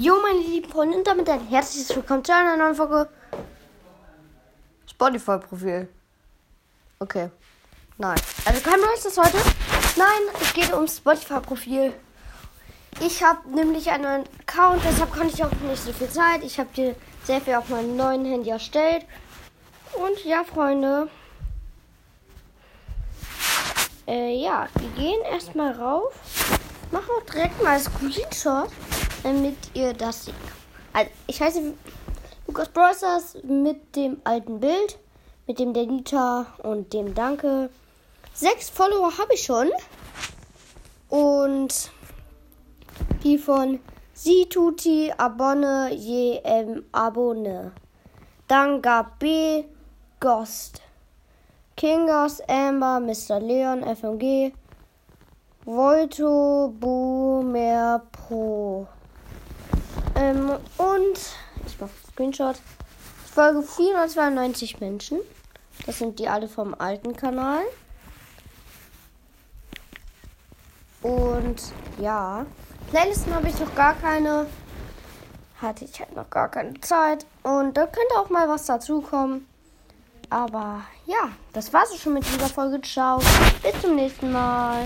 Jo, meine lieben Freunde, und damit ein herzliches Willkommen zu einer neuen Folge Spotify-Profil. Okay. Nein. Also kein neues heute. Nein, es geht ums Spotify-Profil. Ich habe nämlich einen neuen Account, deshalb kann ich auch nicht so viel Zeit. Ich habe dir sehr viel auf meinem neuen Handy erstellt. Und ja, Freunde. Äh, ja, wir gehen erstmal rauf. Machen auch direkt mal Screenshot damit ihr das seht. Also, ich heiße Lukas Brothers mit dem alten Bild, mit dem Denita und dem Danke. Sechs Follower habe ich schon. Und die von Situti Abonne ähm, Abonne. Dann gab B Ghost. Kingers, Amber, Mr. Leon, FMG, Volto, Boomer Pro. Ähm, und ich mache Screenshot. Ich folge 492 Menschen. Das sind die alle vom alten Kanal. Und ja, Playlisten habe ich noch gar keine. Hatte ich halt noch gar keine Zeit. Und da könnte auch mal was dazukommen. Aber ja, das war's schon mit dieser Folge. Ciao. Bis zum nächsten Mal.